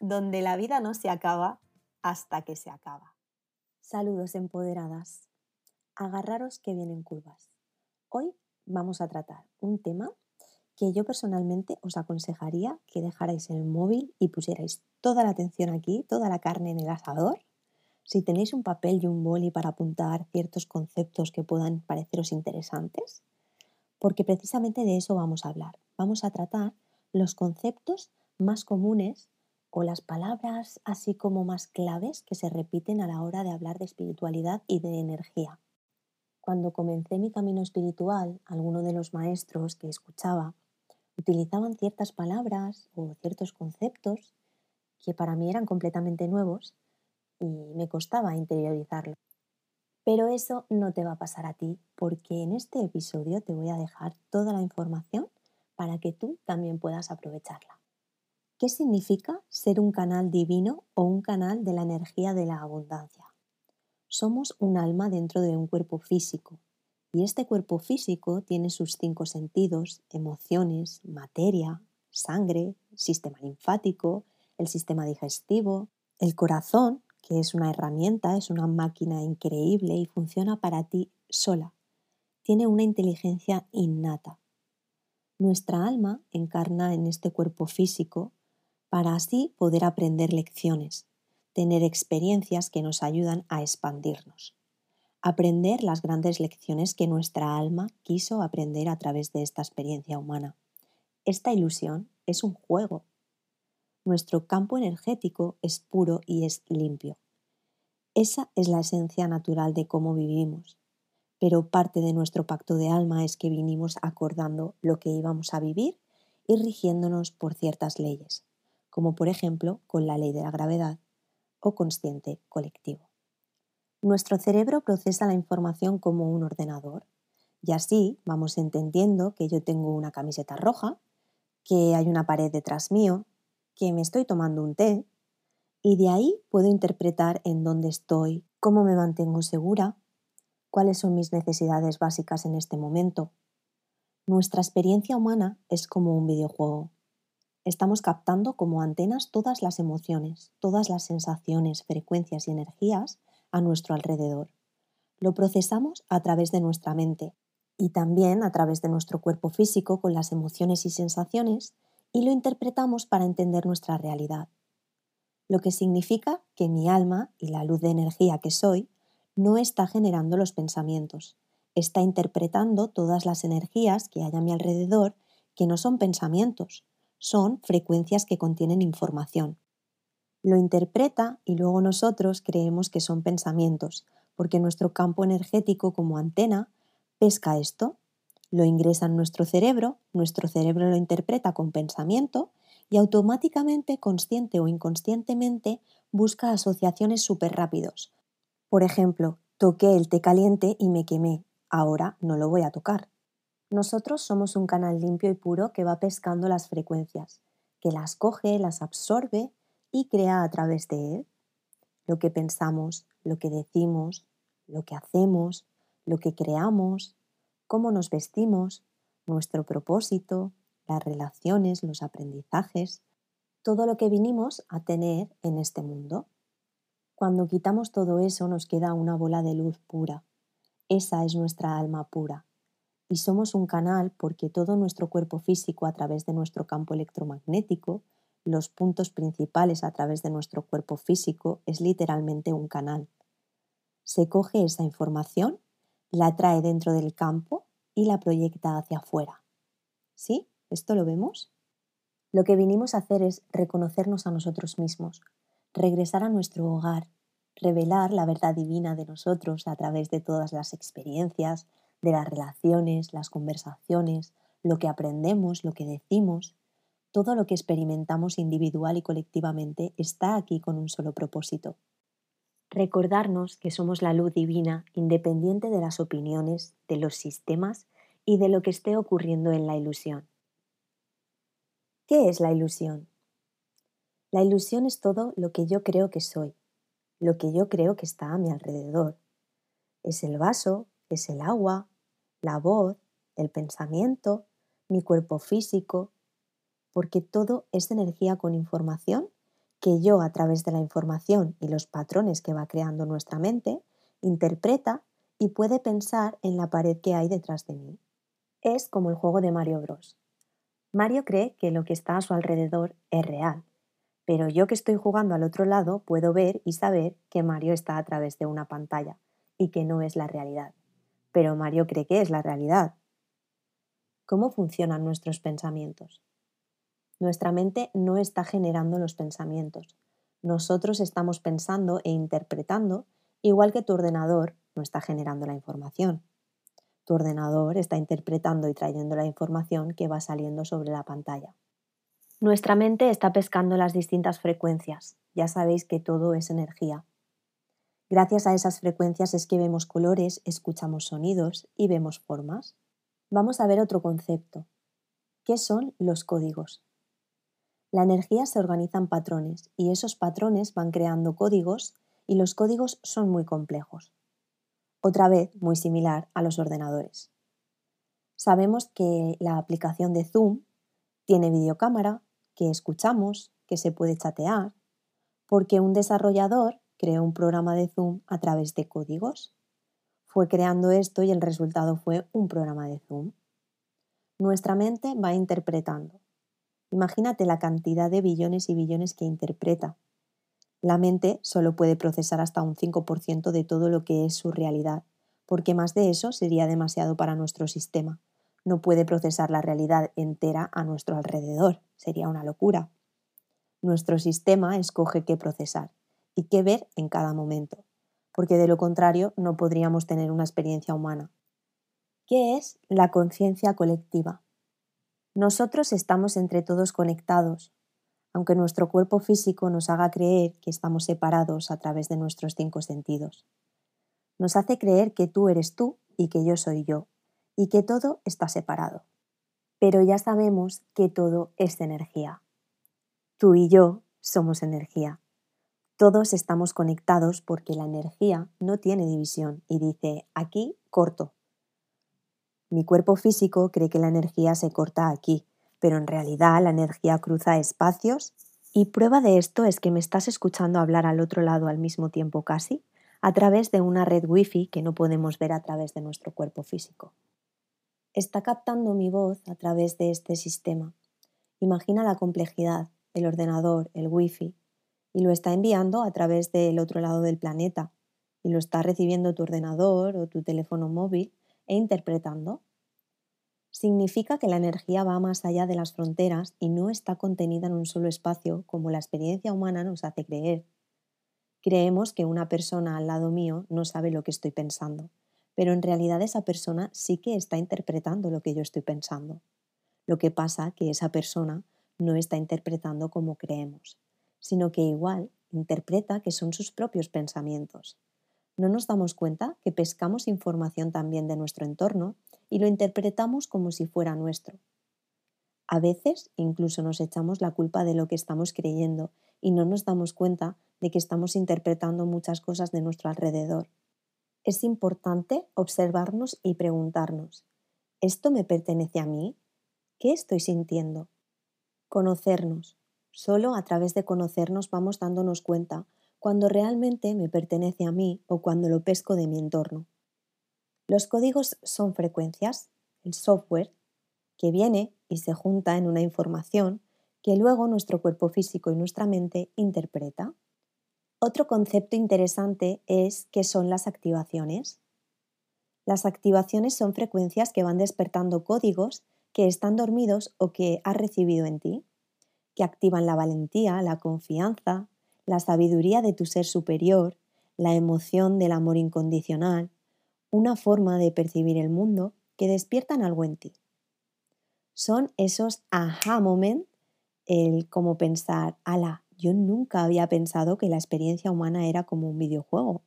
donde la vida no se acaba hasta que se acaba. Saludos empoderadas. Agarraros que vienen curvas. Hoy vamos a tratar un tema que yo personalmente os aconsejaría que dejarais el móvil y pusierais toda la atención aquí, toda la carne en el asador. Si tenéis un papel y un boli para apuntar ciertos conceptos que puedan pareceros interesantes, porque precisamente de eso vamos a hablar. Vamos a tratar los conceptos más comunes o las palabras así como más claves que se repiten a la hora de hablar de espiritualidad y de energía. Cuando comencé mi camino espiritual, alguno de los maestros que escuchaba utilizaban ciertas palabras o ciertos conceptos que para mí eran completamente nuevos y me costaba interiorizarlo. Pero eso no te va a pasar a ti porque en este episodio te voy a dejar toda la información para que tú también puedas aprovecharla. ¿Qué significa ser un canal divino o un canal de la energía de la abundancia? Somos un alma dentro de un cuerpo físico y este cuerpo físico tiene sus cinco sentidos, emociones, materia, sangre, sistema linfático, el sistema digestivo, el corazón, que es una herramienta, es una máquina increíble y funciona para ti sola. Tiene una inteligencia innata. Nuestra alma encarna en este cuerpo físico para así poder aprender lecciones, tener experiencias que nos ayudan a expandirnos aprender las grandes lecciones que nuestra alma quiso aprender a través de esta experiencia humana. Esta ilusión es un juego. Nuestro campo energético es puro y es limpio. Esa es la esencia natural de cómo vivimos. Pero parte de nuestro pacto de alma es que vinimos acordando lo que íbamos a vivir y rigiéndonos por ciertas leyes, como por ejemplo con la ley de la gravedad o consciente colectivo. Nuestro cerebro procesa la información como un ordenador y así vamos entendiendo que yo tengo una camiseta roja, que hay una pared detrás mío, que me estoy tomando un té y de ahí puedo interpretar en dónde estoy, cómo me mantengo segura, cuáles son mis necesidades básicas en este momento. Nuestra experiencia humana es como un videojuego. Estamos captando como antenas todas las emociones, todas las sensaciones, frecuencias y energías a nuestro alrededor. Lo procesamos a través de nuestra mente y también a través de nuestro cuerpo físico con las emociones y sensaciones y lo interpretamos para entender nuestra realidad. Lo que significa que mi alma y la luz de energía que soy no está generando los pensamientos, está interpretando todas las energías que hay a mi alrededor que no son pensamientos, son frecuencias que contienen información lo interpreta y luego nosotros creemos que son pensamientos, porque nuestro campo energético como antena pesca esto, lo ingresa en nuestro cerebro, nuestro cerebro lo interpreta con pensamiento y automáticamente, consciente o inconscientemente, busca asociaciones súper rápidos. Por ejemplo, toqué el té caliente y me quemé, ahora no lo voy a tocar. Nosotros somos un canal limpio y puro que va pescando las frecuencias, que las coge, las absorbe y crea a través de él lo que pensamos, lo que decimos, lo que hacemos, lo que creamos, cómo nos vestimos, nuestro propósito, las relaciones, los aprendizajes, todo lo que vinimos a tener en este mundo. Cuando quitamos todo eso nos queda una bola de luz pura. Esa es nuestra alma pura. Y somos un canal porque todo nuestro cuerpo físico a través de nuestro campo electromagnético los puntos principales a través de nuestro cuerpo físico es literalmente un canal. Se coge esa información, la trae dentro del campo y la proyecta hacia afuera. ¿Sí? ¿Esto lo vemos? Lo que vinimos a hacer es reconocernos a nosotros mismos, regresar a nuestro hogar, revelar la verdad divina de nosotros a través de todas las experiencias, de las relaciones, las conversaciones, lo que aprendemos, lo que decimos, todo lo que experimentamos individual y colectivamente está aquí con un solo propósito. Recordarnos que somos la luz divina independiente de las opiniones, de los sistemas y de lo que esté ocurriendo en la ilusión. ¿Qué es la ilusión? La ilusión es todo lo que yo creo que soy, lo que yo creo que está a mi alrededor. Es el vaso, es el agua, la voz, el pensamiento, mi cuerpo físico, porque todo es energía con información que yo a través de la información y los patrones que va creando nuestra mente, interpreta y puede pensar en la pared que hay detrás de mí. Es como el juego de Mario Bros. Mario cree que lo que está a su alrededor es real, pero yo que estoy jugando al otro lado puedo ver y saber que Mario está a través de una pantalla y que no es la realidad. Pero Mario cree que es la realidad. ¿Cómo funcionan nuestros pensamientos? Nuestra mente no está generando los pensamientos. Nosotros estamos pensando e interpretando igual que tu ordenador no está generando la información. Tu ordenador está interpretando y trayendo la información que va saliendo sobre la pantalla. Nuestra mente está pescando las distintas frecuencias. Ya sabéis que todo es energía. Gracias a esas frecuencias es que vemos colores, escuchamos sonidos y vemos formas. Vamos a ver otro concepto. ¿Qué son los códigos? La energía se organiza en patrones y esos patrones van creando códigos y los códigos son muy complejos. Otra vez muy similar a los ordenadores. Sabemos que la aplicación de Zoom tiene videocámara, que escuchamos, que se puede chatear, porque un desarrollador creó un programa de Zoom a través de códigos. Fue creando esto y el resultado fue un programa de Zoom. Nuestra mente va interpretando Imagínate la cantidad de billones y billones que interpreta. La mente solo puede procesar hasta un 5% de todo lo que es su realidad, porque más de eso sería demasiado para nuestro sistema. No puede procesar la realidad entera a nuestro alrededor, sería una locura. Nuestro sistema escoge qué procesar y qué ver en cada momento, porque de lo contrario no podríamos tener una experiencia humana. ¿Qué es la conciencia colectiva? Nosotros estamos entre todos conectados, aunque nuestro cuerpo físico nos haga creer que estamos separados a través de nuestros cinco sentidos. Nos hace creer que tú eres tú y que yo soy yo, y que todo está separado. Pero ya sabemos que todo es energía. Tú y yo somos energía. Todos estamos conectados porque la energía no tiene división y dice aquí corto, mi cuerpo físico cree que la energía se corta aquí, pero en realidad la energía cruza espacios y prueba de esto es que me estás escuchando hablar al otro lado al mismo tiempo casi, a través de una red wifi que no podemos ver a través de nuestro cuerpo físico. Está captando mi voz a través de este sistema. Imagina la complejidad, el ordenador, el wifi, y lo está enviando a través del otro lado del planeta, y lo está recibiendo tu ordenador o tu teléfono móvil e interpretando, significa que la energía va más allá de las fronteras y no está contenida en un solo espacio como la experiencia humana nos hace creer. Creemos que una persona al lado mío no sabe lo que estoy pensando, pero en realidad esa persona sí que está interpretando lo que yo estoy pensando. Lo que pasa que esa persona no está interpretando como creemos, sino que igual interpreta que son sus propios pensamientos no nos damos cuenta que pescamos información también de nuestro entorno y lo interpretamos como si fuera nuestro. A veces incluso nos echamos la culpa de lo que estamos creyendo y no nos damos cuenta de que estamos interpretando muchas cosas de nuestro alrededor. Es importante observarnos y preguntarnos, ¿esto me pertenece a mí? ¿Qué estoy sintiendo? Conocernos. Solo a través de conocernos vamos dándonos cuenta cuando realmente me pertenece a mí o cuando lo pesco de mi entorno. Los códigos son frecuencias, el software, que viene y se junta en una información que luego nuestro cuerpo físico y nuestra mente interpreta. Otro concepto interesante es qué son las activaciones. Las activaciones son frecuencias que van despertando códigos que están dormidos o que has recibido en ti, que activan la valentía, la confianza, la sabiduría de tu ser superior, la emoción del amor incondicional, una forma de percibir el mundo que despiertan algo en ti. Son esos aha moment, el como pensar, ala, yo nunca había pensado que la experiencia humana era como un videojuego.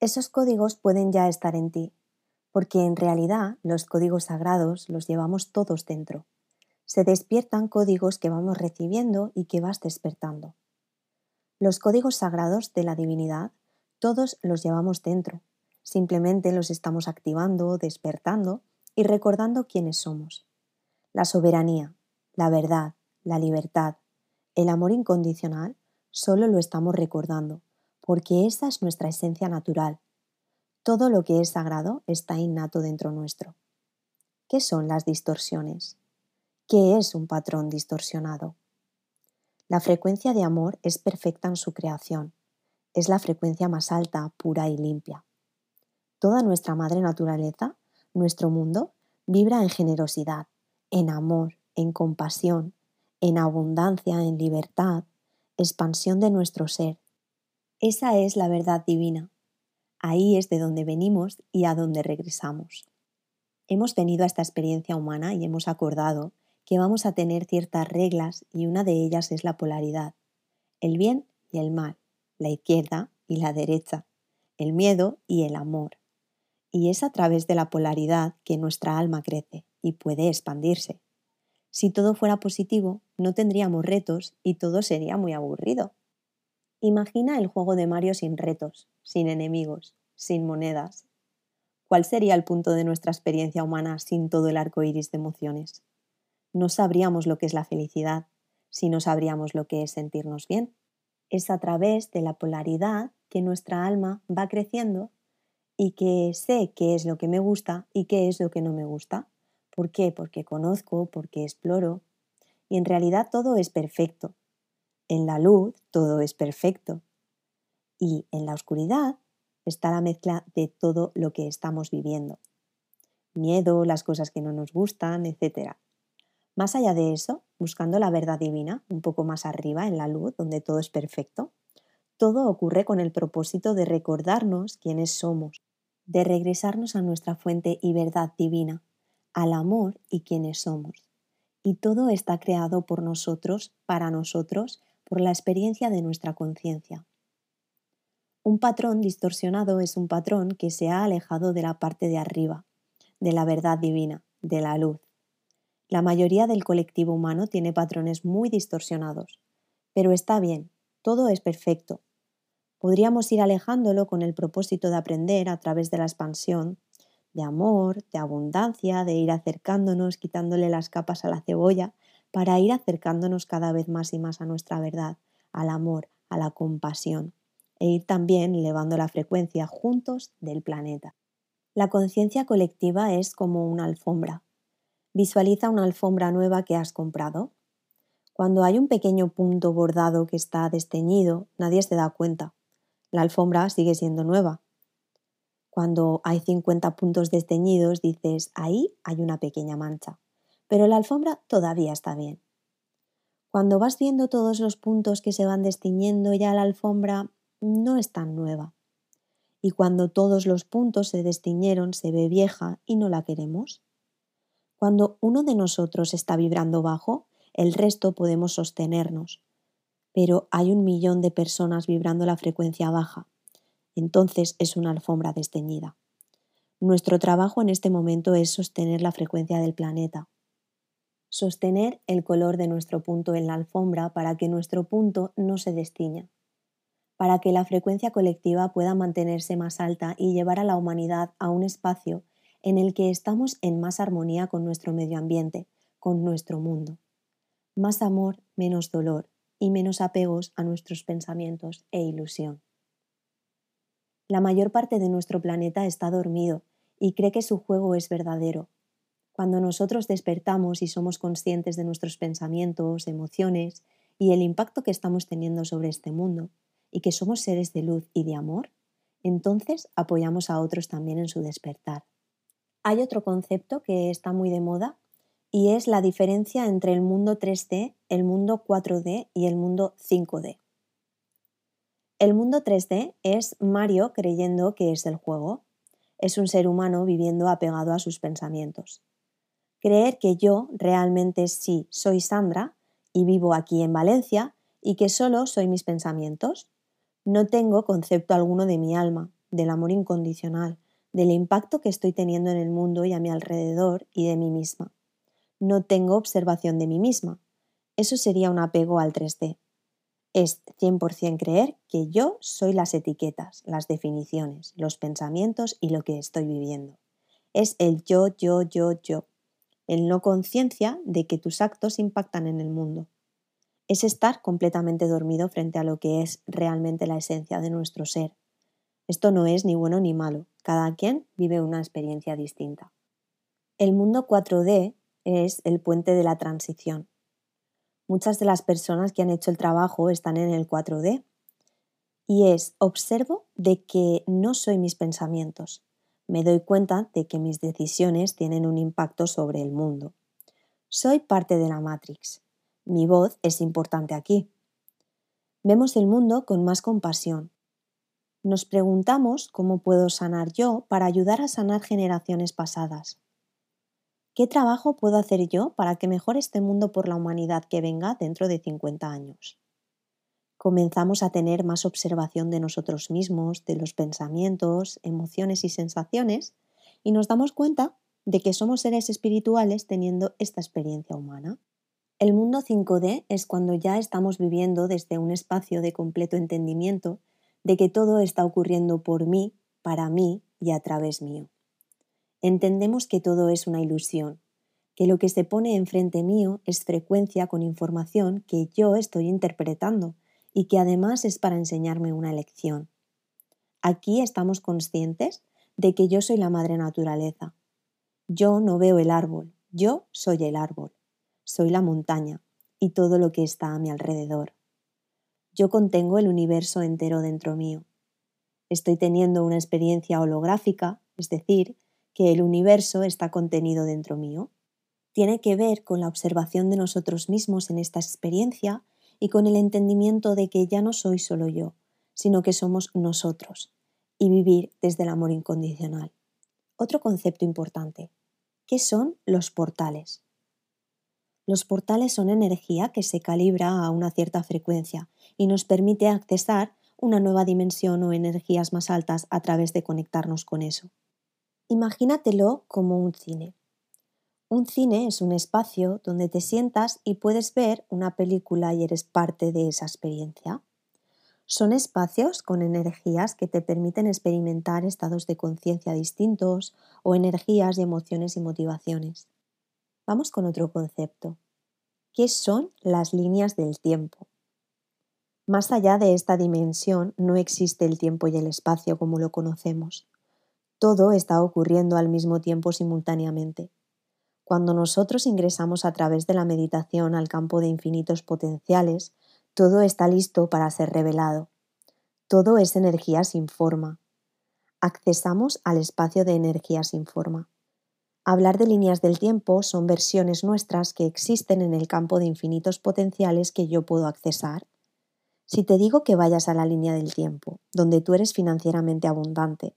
Esos códigos pueden ya estar en ti, porque en realidad los códigos sagrados los llevamos todos dentro. Se despiertan códigos que vamos recibiendo y que vas despertando. Los códigos sagrados de la divinidad, todos los llevamos dentro. Simplemente los estamos activando, despertando y recordando quiénes somos. La soberanía, la verdad, la libertad, el amor incondicional, solo lo estamos recordando, porque esa es nuestra esencia natural, todo lo que es sagrado está innato dentro nuestro. ¿Qué son las distorsiones? ¿Qué es un patrón distorsionado? La frecuencia de amor es perfecta en su creación. Es la frecuencia más alta, pura y limpia. Toda nuestra madre naturaleza, nuestro mundo, vibra en generosidad, en amor, en compasión, en abundancia, en libertad, expansión de nuestro ser. Esa es la verdad divina, Ahí es de donde venimos y a donde regresamos. Hemos venido a esta experiencia humana y hemos acordado que vamos a tener ciertas reglas y una de ellas es la polaridad, el bien y el mal, la izquierda y la derecha, el miedo y el amor. Y es a través de la polaridad que nuestra alma crece y puede expandirse. Si todo fuera positivo, no tendríamos retos y todo sería muy aburrido. Imagina el juego de Mario sin retos, sin enemigos, sin monedas. ¿Cuál sería el punto de nuestra experiencia humana sin todo el arco iris de emociones? No sabríamos lo que es la felicidad si no sabríamos lo que es sentirnos bien. Es a través de la polaridad que nuestra alma va creciendo y que sé qué es lo que me gusta y qué es lo que no me gusta. ¿Por qué? Porque conozco, porque exploro. Y en realidad todo es perfecto. En la luz todo es perfecto. Y en la oscuridad está la mezcla de todo lo que estamos viviendo. Miedo, las cosas que no nos gustan, etc. Más allá de eso, buscando la verdad divina, un poco más arriba en la luz, donde todo es perfecto, todo ocurre con el propósito de recordarnos quiénes somos, de regresarnos a nuestra fuente y verdad divina, al amor y quiénes somos. Y todo está creado por nosotros, para nosotros, por la experiencia de nuestra conciencia. Un patrón distorsionado es un patrón que se ha alejado de la parte de arriba, de la verdad divina, de la luz. La mayoría del colectivo humano tiene patrones muy distorsionados, pero está bien, todo es perfecto. Podríamos ir alejándolo con el propósito de aprender a través de la expansión, de amor, de abundancia, de ir acercándonos, quitándole las capas a la cebolla, para ir acercándonos cada vez más y más a nuestra verdad, al amor, a la compasión e ir también elevando la frecuencia juntos del planeta. La conciencia colectiva es como una alfombra. Visualiza una alfombra nueva que has comprado. Cuando hay un pequeño punto bordado que está desteñido, nadie se da cuenta. La alfombra sigue siendo nueva. Cuando hay 50 puntos desteñidos, dices, ahí hay una pequeña mancha. Pero la alfombra todavía está bien. Cuando vas viendo todos los puntos que se van destiñendo, ya la alfombra no es tan nueva. Y cuando todos los puntos se destiñeron, se ve vieja y no la queremos. Cuando uno de nosotros está vibrando bajo, el resto podemos sostenernos. Pero hay un millón de personas vibrando la frecuencia baja. Entonces es una alfombra desteñida. Nuestro trabajo en este momento es sostener la frecuencia del planeta. Sostener el color de nuestro punto en la alfombra para que nuestro punto no se destiña para que la frecuencia colectiva pueda mantenerse más alta y llevar a la humanidad a un espacio en el que estamos en más armonía con nuestro medio ambiente, con nuestro mundo. Más amor, menos dolor y menos apegos a nuestros pensamientos e ilusión. La mayor parte de nuestro planeta está dormido y cree que su juego es verdadero. Cuando nosotros despertamos y somos conscientes de nuestros pensamientos, emociones y el impacto que estamos teniendo sobre este mundo, y que somos seres de luz y de amor, entonces apoyamos a otros también en su despertar. Hay otro concepto que está muy de moda y es la diferencia entre el mundo 3D, el mundo 4D y el mundo 5D. El mundo 3D es Mario creyendo que es el juego. Es un ser humano viviendo apegado a sus pensamientos. Creer que yo realmente sí soy Sandra y vivo aquí en Valencia y que solo soy mis pensamientos. No tengo concepto alguno de mi alma, del amor incondicional, del impacto que estoy teniendo en el mundo y a mi alrededor y de mí misma. No tengo observación de mí misma. Eso sería un apego al 3D. Es 100% creer que yo soy las etiquetas, las definiciones, los pensamientos y lo que estoy viviendo. Es el yo, yo, yo, yo. El no conciencia de que tus actos impactan en el mundo es estar completamente dormido frente a lo que es realmente la esencia de nuestro ser. Esto no es ni bueno ni malo, cada quien vive una experiencia distinta. El mundo 4D es el puente de la transición. Muchas de las personas que han hecho el trabajo están en el 4D y es observo de que no soy mis pensamientos. Me doy cuenta de que mis decisiones tienen un impacto sobre el mundo. Soy parte de la Matrix mi voz es importante aquí. Vemos el mundo con más compasión. Nos preguntamos cómo puedo sanar yo para ayudar a sanar generaciones pasadas. ¿Qué trabajo puedo hacer yo para que mejore este mundo por la humanidad que venga dentro de 50 años? Comenzamos a tener más observación de nosotros mismos, de los pensamientos, emociones y sensaciones, y nos damos cuenta de que somos seres espirituales teniendo esta experiencia humana. El mundo 5D es cuando ya estamos viviendo desde un espacio de completo entendimiento de que todo está ocurriendo por mí, para mí y a través mío. Entendemos que todo es una ilusión, que lo que se pone enfrente mío es frecuencia con información que yo estoy interpretando y que además es para enseñarme una lección. Aquí estamos conscientes de que yo soy la madre naturaleza. Yo no veo el árbol, yo soy el árbol soy la montaña y todo lo que está a mi alrededor. Yo contengo el universo entero dentro mío. Estoy teniendo una experiencia holográfica, es decir, que el universo está contenido dentro mío. Tiene que ver con la observación de nosotros mismos en esta experiencia y con el entendimiento de que ya no soy solo yo, sino que somos nosotros, y vivir desde el amor incondicional. Otro concepto importante. ¿Qué son los portales? Los portales son energía que se calibra a una cierta frecuencia y nos permite accesar una nueva dimensión o energías más altas a través de conectarnos con eso. Imagínatelo como un cine. Un cine es un espacio donde te sientas y puedes ver una película y eres parte de esa experiencia. Son espacios con energías que te permiten experimentar estados de conciencia distintos o energías y emociones y motivaciones. Vamos con otro concepto. ¿Qué son las líneas del tiempo? Más allá de esta dimensión no existe el tiempo y el espacio como lo conocemos. Todo está ocurriendo al mismo tiempo simultáneamente. Cuando nosotros ingresamos a través de la meditación al campo de infinitos potenciales, todo está listo para ser revelado. Todo es energía sin forma. Accesamos al espacio de energía sin forma. Hablar de líneas del tiempo son versiones nuestras que existen en el campo de infinitos potenciales que yo puedo accesar. Si te digo que vayas a la línea del tiempo, donde tú eres financieramente abundante,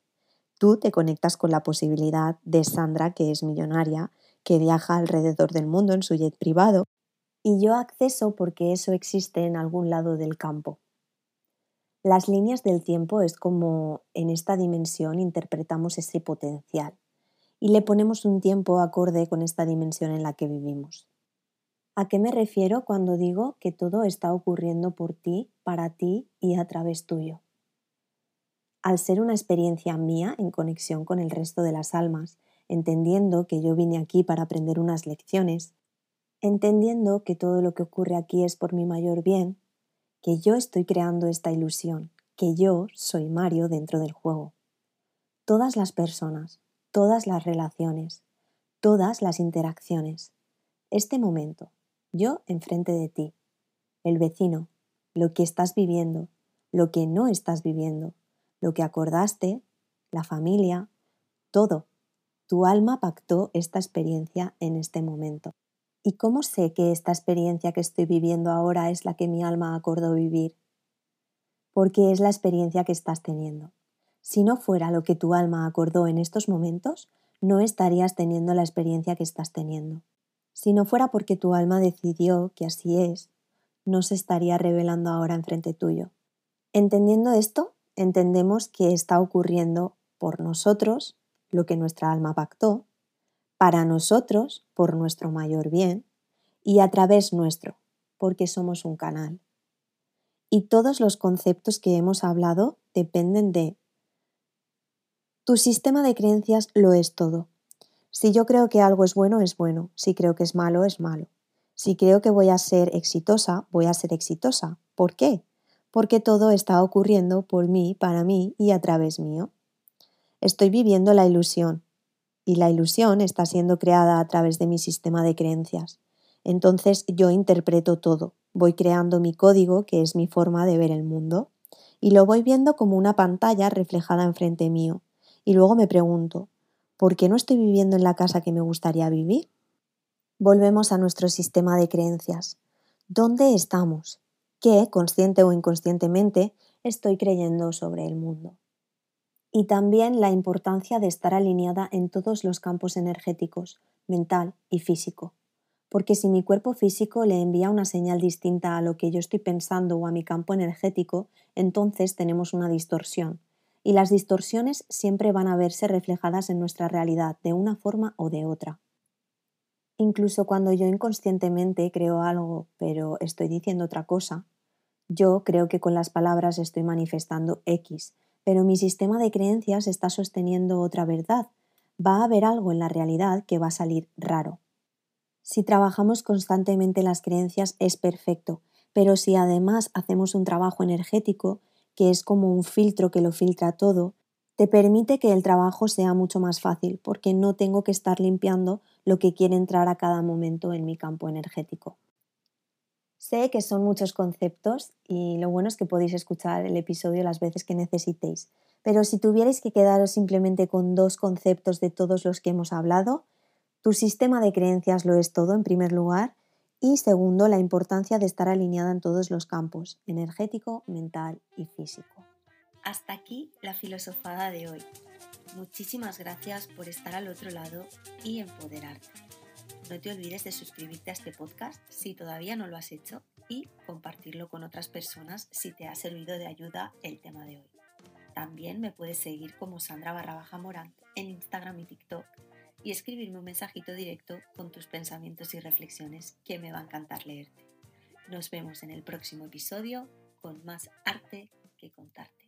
tú te conectas con la posibilidad de Sandra, que es millonaria, que viaja alrededor del mundo en su jet privado, y yo acceso porque eso existe en algún lado del campo. Las líneas del tiempo es como en esta dimensión interpretamos ese potencial y le ponemos un tiempo acorde con esta dimensión en la que vivimos. ¿A qué me refiero cuando digo que todo está ocurriendo por ti, para ti y a través tuyo? Al ser una experiencia mía en conexión con el resto de las almas, entendiendo que yo vine aquí para aprender unas lecciones, entendiendo que todo lo que ocurre aquí es por mi mayor bien, que yo estoy creando esta ilusión, que yo soy Mario dentro del juego. Todas las personas, todas las relaciones, todas las interacciones. Este momento, yo enfrente de ti, el vecino, lo que estás viviendo, lo que no estás viviendo, lo que acordaste, la familia, todo. Tu alma pactó esta experiencia en este momento. ¿Y cómo sé que esta experiencia que estoy viviendo ahora es la que mi alma acordó vivir? Porque es la experiencia que estás teniendo. Si no fuera lo que tu alma acordó en estos momentos, no estarías teniendo la experiencia que estás teniendo. Si no fuera porque tu alma decidió que así es, no se estaría revelando ahora enfrente tuyo. Entendiendo esto, entendemos que está ocurriendo por nosotros lo que nuestra alma pactó, para nosotros, por nuestro mayor bien, y a través nuestro, porque somos un canal. Y todos los conceptos que hemos hablado dependen de tu sistema de creencias lo es todo. Si yo creo que algo es bueno, es bueno. Si creo que es malo, es malo. Si creo que voy a ser exitosa, voy a ser exitosa. ¿Por qué? Porque todo está ocurriendo por mí, para mí y a través mío. Estoy viviendo la ilusión, y la ilusión está siendo creada a través de mi sistema de creencias. Entonces yo interpreto todo, voy creando mi código, que es mi forma de ver el mundo, y lo voy viendo como una pantalla reflejada enfrente mío. Y luego me pregunto, ¿por qué no estoy viviendo en la casa que me gustaría vivir? Volvemos a nuestro sistema de creencias. ¿Dónde estamos? ¿Qué, consciente o inconscientemente, estoy creyendo sobre el mundo? y también la importancia de estar alineada en todos los campos energéticos, mental y físico. Porque si mi cuerpo físico le envía una señal distinta a lo que yo estoy pensando o a mi campo energético, entonces tenemos una distorsión. Y las distorsiones siempre van a verse reflejadas en nuestra realidad de una forma o de otra. Incluso cuando yo inconscientemente creo algo, pero estoy diciendo otra cosa, yo creo que con las palabras estoy manifestando X, pero mi sistema de creencias está sosteniendo otra verdad. Va a haber algo en la realidad que va a salir raro. Si trabajamos constantemente las creencias es perfecto, pero si además hacemos un trabajo energético, que es como un filtro que lo filtra todo, te permite que el trabajo sea mucho más fácil porque no tengo que estar limpiando lo que quiere entrar a cada momento en mi campo energético. Sé que son muchos conceptos y lo bueno es que podéis escuchar el episodio las veces que necesitéis, pero si tuvierais que quedaros simplemente con dos conceptos de todos los que hemos hablado, tu sistema de creencias lo es todo en primer lugar y segundo, la importancia de estar alineada en todos los campos, energético, mental y físico. Hasta aquí la filosofada de hoy. Muchísimas gracias por estar al otro lado y empoderarte. No te olvides de suscribirte a este podcast si todavía no lo has hecho y compartirlo con otras personas si te ha servido de ayuda el tema de hoy. También me puedes seguir como Sandra barra baja Morán en Instagram y TikTok y escribirme un mensajito directo con tus pensamientos y reflexiones que me va a encantar leerte. Nos vemos en el próximo episodio con más arte que contarte.